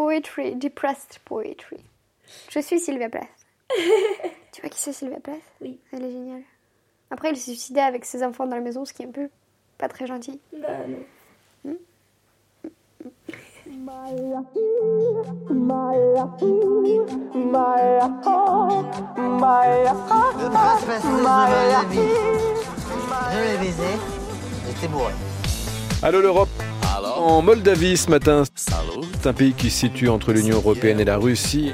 poetry, depressed poetry. Je suis Sylvia Plath. tu vois qui c'est Sylvia Plath? Oui. Elle est géniale. Après, elle s'est suicidée avec ses enfants dans la maison, ce qui est un peu pas très gentil. Bah non. Le prince de baisé. J'étais bourré. Allô l'Europe En Moldavie ce matin, c'est un pays qui se situe entre l'Union Européenne et la Russie.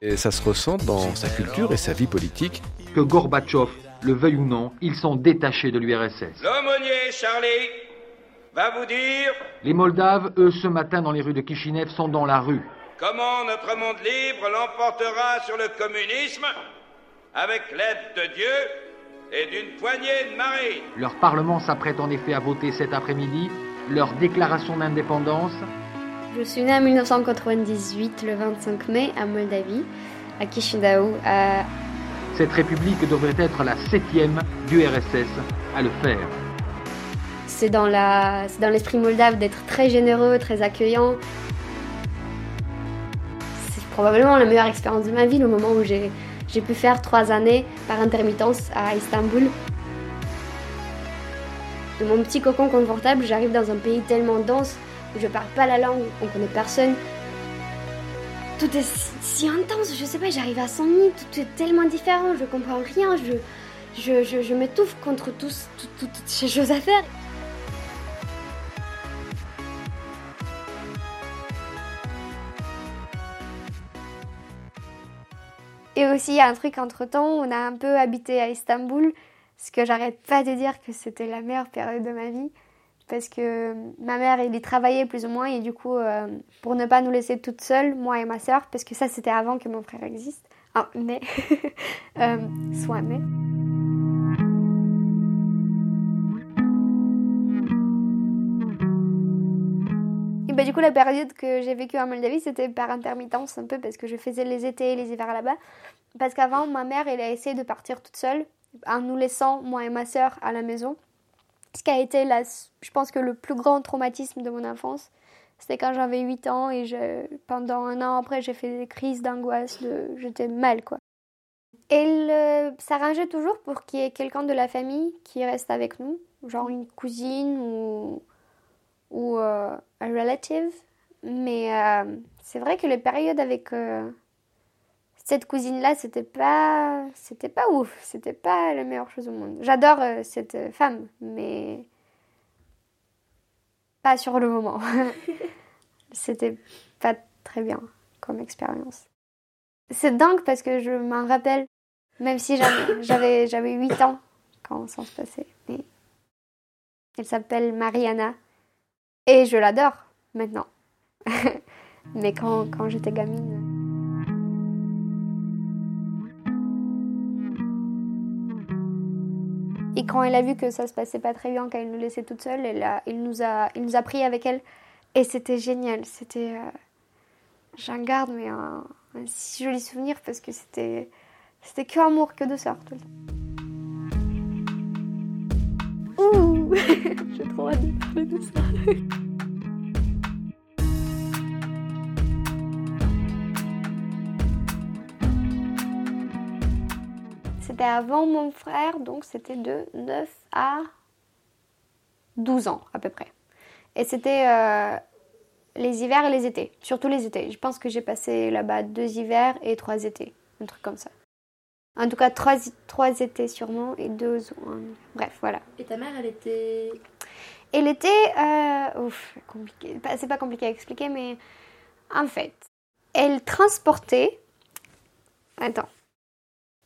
Et ça se ressent dans sa culture et sa vie politique. Que Gorbatchev le veuille ou non, ils sont détachés de l'URSS. L'aumônier Charlie va vous dire Les Moldaves, eux, ce matin dans les rues de Kishinev, sont dans la rue. comment notre monde libre l'emportera sur le communisme avec l'aide de Dieu et d'une poignée de marines. Leur parlement s'apprête en effet à voter cet après-midi leur déclaration d'indépendance. Je suis née en 1998, le 25 mai, à Moldavie, à Chisinau, à Cette république devrait être la septième du RSS à le faire. C'est dans l'esprit moldave d'être très généreux, très accueillant. C'est probablement la meilleure expérience de ma vie, le moment où j'ai pu faire trois années par intermittence à Istanbul. De mon petit cocon confortable, j'arrive dans un pays tellement dense où je parle pas la langue, on connaît personne. Tout est si, intense, je sais pas, j'arrive à 100 000, tout est tellement différent, je comprends rien, je, m'étouffe contre toutes ces choses à faire. Et aussi, il y a un truc entre temps, on a un peu habité à Istanbul, ce que j'arrête pas de dire que c'était la meilleure période de ma vie. Parce que ma mère, elle y travaillait plus ou moins, et du coup, euh, pour ne pas nous laisser toutes seules, moi et ma sœur, parce que ça, c'était avant que mon frère existe. Ah, mais. euh, soit mais. Bah, du coup, la période que j'ai vécue en Moldavie, c'était par intermittence un peu parce que je faisais les étés et les hivers là-bas. Parce qu'avant, ma mère, elle a essayé de partir toute seule en nous laissant, moi et ma sœur, à la maison. Ce qui a été, la, je pense que le plus grand traumatisme de mon enfance, c'était quand j'avais 8 ans et je, pendant un an après, j'ai fait des crises d'angoisse, j'étais mal quoi. Elle euh, s'arrangeait toujours pour qu'il y ait quelqu'un de la famille qui reste avec nous, genre une cousine ou, ou euh, un relative. Mais euh, c'est vrai que les périodes avec euh, cette cousine-là, c'était pas, c'était pas ouf, c'était pas la meilleure chose au monde. J'adore euh, cette euh, femme, mais pas sur le moment. c'était pas très bien comme expérience. C'est dingue parce que je m'en rappelle, même si j'avais- j'avais j'avais 8 ans quand ça se passait. Mais elle s'appelle Mariana et je l'adore maintenant. Mais quand, quand j'étais gamine. Et quand elle a vu que ça se passait pas très bien, qu'elle nous laissait toute seule, elle a, il, nous a, il nous a pris avec elle. Et c'était génial. C'était. euh, J'en garde mais un, si joli souvenir parce que c'était. C'était que amour, que douceur tout le temps. Ouh J'ai trop hâte de parler de. C'était avant mon frère, donc c'était de 9 à 12 ans à peu près. Et c'était euh, les hivers et les étés, surtout les étés. Je pense que j'ai passé là-bas deux hivers et trois étés, un truc comme ça. En tout cas, trois, trois étés sûrement et deux. ou un- Bref, voilà. Et ta mère, elle était. Et l'été, euh, ouf, compliqué. C'est pas compliqué à expliquer, mais en fait, elle transportait. Attends.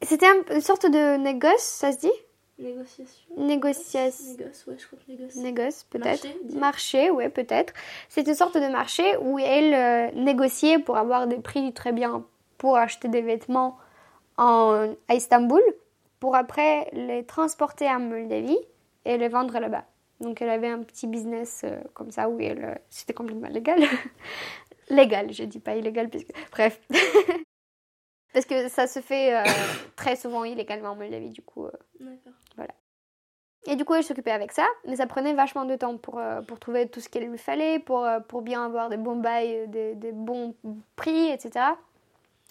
C'était un- une sorte de négoce, ça se dit? Négociation Négociation. Négoce, ouais, je crois que négoce. Négoce, peut-être. Marché, ouais, peut-être. C'est une sorte de marché où elle euh, négociait pour avoir des prix très bien pour acheter des vêtements en, à Istanbul, pour après les transporter à Moldavie et les vendre là-bas. Donc elle avait un petit business euh, comme ça où elle, euh, c'était complètement légal. légal, je dis pas illégal parce que bref. parce que ça se fait euh, très souvent illégalement en Moldavie du coup. euh, D'accord. voilà. Et du coup, elle s'occupait avec ça, mais ça prenait vachement de temps pour, euh, pour trouver tout ce qu'il lui fallait, pour, pour bien avoir des bons bails, des, des bons prix, etc.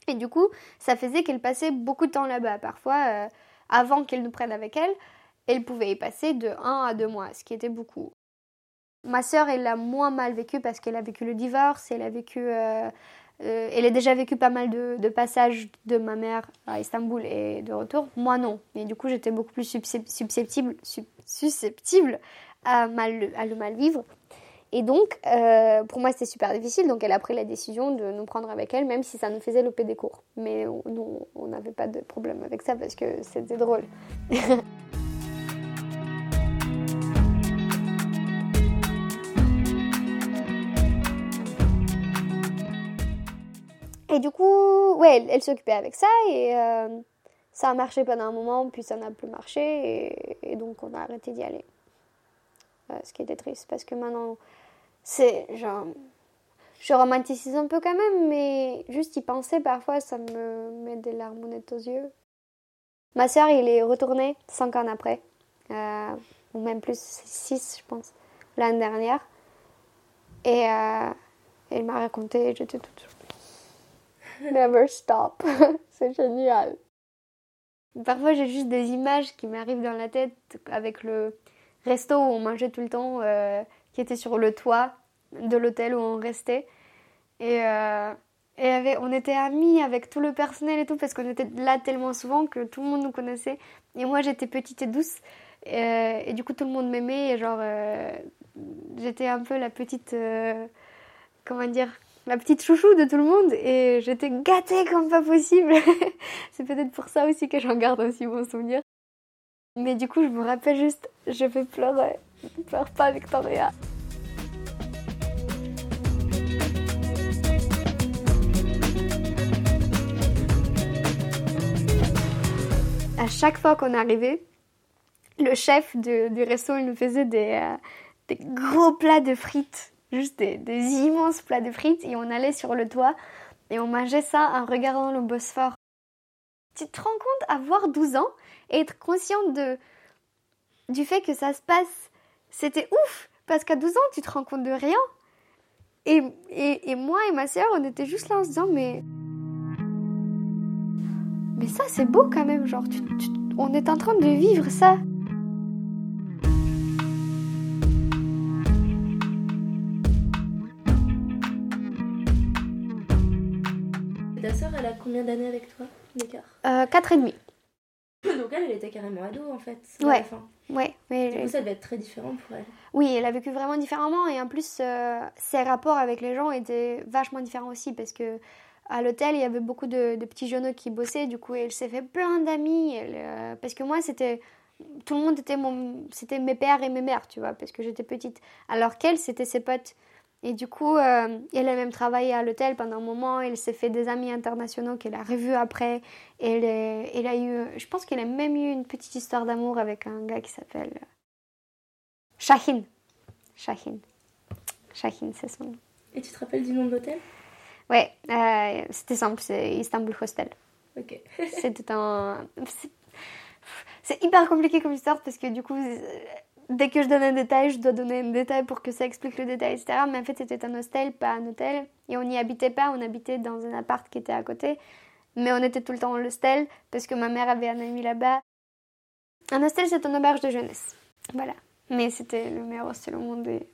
Et du coup, ça faisait qu'elle passait beaucoup de temps là-bas. Parfois, avant qu'elle nous prenne avec elle, elle pouvait y passer de 1 à 2 mois, ce qui était beaucoup. Ma sœur, elle l'a moins mal vécu parce qu'elle a vécu le divorce, elle a vécu... euh, euh, elle a déjà vécu pas mal de, passages de ma mère à Istanbul et de retour. Moi, non. Et du coup, j'étais beaucoup plus susceptible, susceptible à, mal, à le mal vivre. Et donc, euh, pour moi, c'était super difficile. Donc, elle a pris la décision de nous prendre avec elle, même si ça nous faisait louper des cours. Mais nous, on n'avait pas de problème avec ça parce que c'était drôle. Et du coup, ouais, elle, s'occupait avec ça et euh, ça a marché pendant un moment, puis ça n'a plus marché et, donc on a arrêté d'y aller. Euh, ce qui était triste parce que maintenant, c'est genre. Je romantise un peu quand même, mais juste y penser parfois, ça me met des larmonnettes aux yeux. Ma sœur, il est retourné cinq ans après, euh, ou même plus, six, je pense, l'année dernière. Et elle m'a raconté, j'étais toute. Never stop. C'est génial. Parfois, j'ai juste des images qui m'arrivent dans la tête avec le resto où on mangeait tout le temps, euh, qui était sur le toit de l'hôtel où on restait. Et, euh, et avait- on était amis avec tout le personnel et tout, parce qu'on était là tellement souvent que tout le monde nous connaissait. Et moi, j'étais petite et douce. Euh, et du coup, tout le monde m'aimait. Et genre, j'étais un peu la petite. comment dire la petite chouchou de tout le monde et j'étais gâtée comme pas possible. c'est peut-être pour ça aussi que j'en garde un si bon souvenir. Mais du coup, je me rappelle juste, je vais pleurer. Ne pleure pas, Victoria. À chaque fois qu'on arrivait, le chef de- du resto, il nous faisait des, euh, des gros plats de frites juste des, immenses plats de frites et on allait sur le toit et on mangeait ça en regardant le Bosphore. Tu te rends compte avoir 12 ans et être conscient de, du fait que ça se passe. C'était ouf parce qu'à 12 ans tu te rends compte de rien. Et, moi et ma soeur on était juste là en se disant mais... Mais ça c'est beau quand même, genre on est en train de vivre ça. Elle a combien d'années avec toi d'écart Euh, 4 et demi. Donc elle, elle était carrément ado en fait. à Ouais. la fin. Ouais, mais Du coup, ça devait être très différent pour elle. Oui, elle a vécu vraiment différemment et en plus, euh, ses rapports avec les gens étaient vachement différents aussi parce que à l'hôtel, il y avait beaucoup de, de petits jeunes qui bossaient. Du coup, elle s'est fait plein d'amis. euh, parce que moi, c'était tout le monde était mon, c'était mes pères et mes mères, tu vois, parce que j'étais petite. Alors qu'elle, c'était ses potes. Et du coup, euh, elle a même travaillé à l'hôtel pendant un moment. Elle s'est fait des amis internationaux qu'elle a revus après. Elle, est- elle a eu, je pense qu'elle a même eu une petite histoire d'amour avec un gars qui s'appelle euh, Shahin. Shahin. Shahin, c'est son nom. Et tu te rappelles du nom de l'hôtel? Ouais, euh, c'était simple, c'est Istanbul Hostel. Ok. C'était un. c'est- hyper compliqué comme histoire parce que du coup, euh, dès que je donne un détail, je dois donner un détail pour que ça explique le détail, etc. Mais en fait, c'était un hostel, pas un hôtel. Et on n'y habitait pas, on habitait dans un appart qui était à côté. Mais on était tout le temps en hostel parce que ma mère avait un ami là-bas. Un hostel, c'est une auberge de jeunesse. Voilà. Mais c'était le meilleur hostel au monde et.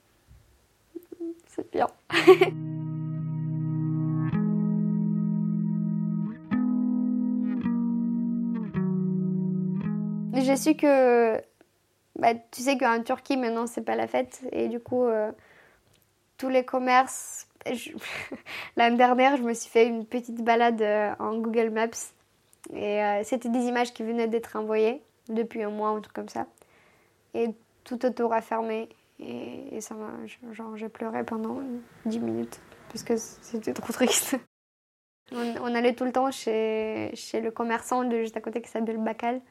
C'est bien. J'ai su que. Bah, tu sais qu'en Turquie, maintenant, c'est pas la fête. Et du coup, euh, tous les commerces. L'année dernière, je me suis fait une petite balade euh, en Google Maps. Et euh, c'était des images qui venaient d'être envoyées depuis un mois ou un truc comme ça. Et tout autour a fermé. Et, et ça m'a. Genre, j'ai pleuré pendant 10 minutes. Parce que c'était trop triste. On, on allait tout le temps chez, chez le commerçant de juste à côté qui s'appelle Bacal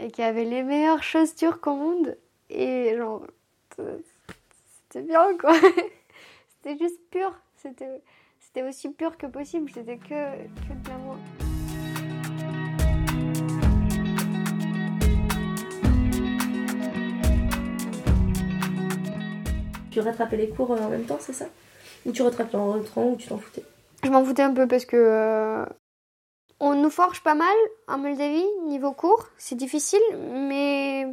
et qui avait les meilleures choses turques au monde. Et genre, c'était bien quoi. C'était juste pur. C'était c'était aussi pur que possible. C'était que, que de l'amour. Tu rattrapais les cours euh, en même temps, c'est ça? Ou tu rattrapais en rentrant ou tu t'en foutais? Je m'en foutais un peu parce que euh, nous forge pas mal en Moldavie niveau cours. C'est difficile, mais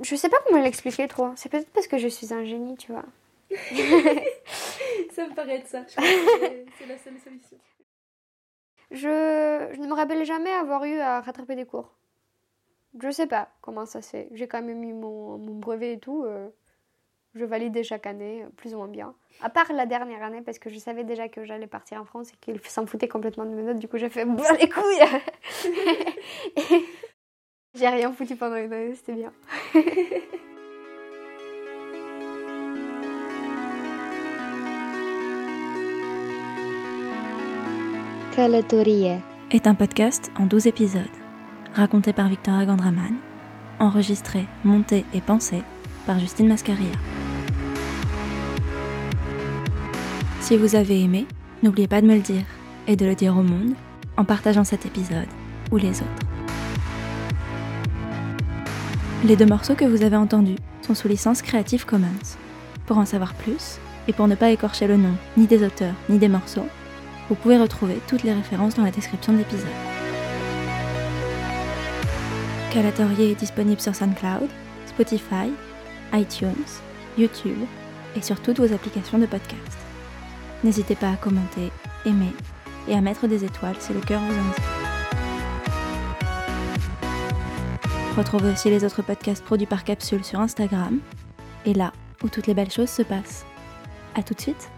je sais pas comment l'expliquer trop. C'est peut-être parce que je suis un génie, tu vois. ça me paraît être ça. C'est la seule solution. Je, je ne me rappelle jamais avoir eu à rattraper des cours. Je sais pas comment ça se fait. J'ai quand même eu mon, mon brevet et tout. euh, je validais chaque année, euh, plus ou moins bien. À part la dernière année, parce que je savais déjà que j'allais partir en France et qu'ils s'en foutaient complètement de mes notes. Du coup, j'ai fait boire les couilles Et J'ai rien foutu pendant une année, c'était bien. Est un podcast en 12 épisodes, raconté par Victoria Gandraman, enregistré, monté et pensé par Justine Mascaria. Si vous avez aimé, n'oubliez pas de me le dire et de le dire au monde en partageant cet épisode ou les autres. Les deux morceaux que vous avez entendus sont sous licence Creative Commons. Pour en savoir plus, et pour ne pas écorcher le nom ni des auteurs ni des morceaux, vous pouvez retrouver toutes les références dans la description de l'épisode. Calatorier est disponible sur SoundCloud, Spotify, iTunes, YouTube et sur toutes vos applications de podcast. N'hésitez pas à commenter, aimer et à mettre des étoiles si le cœur vous en dit. Retrouvez aussi les autres podcasts produits par Capsule sur Instagram et là où toutes les belles choses se passent. A tout de suite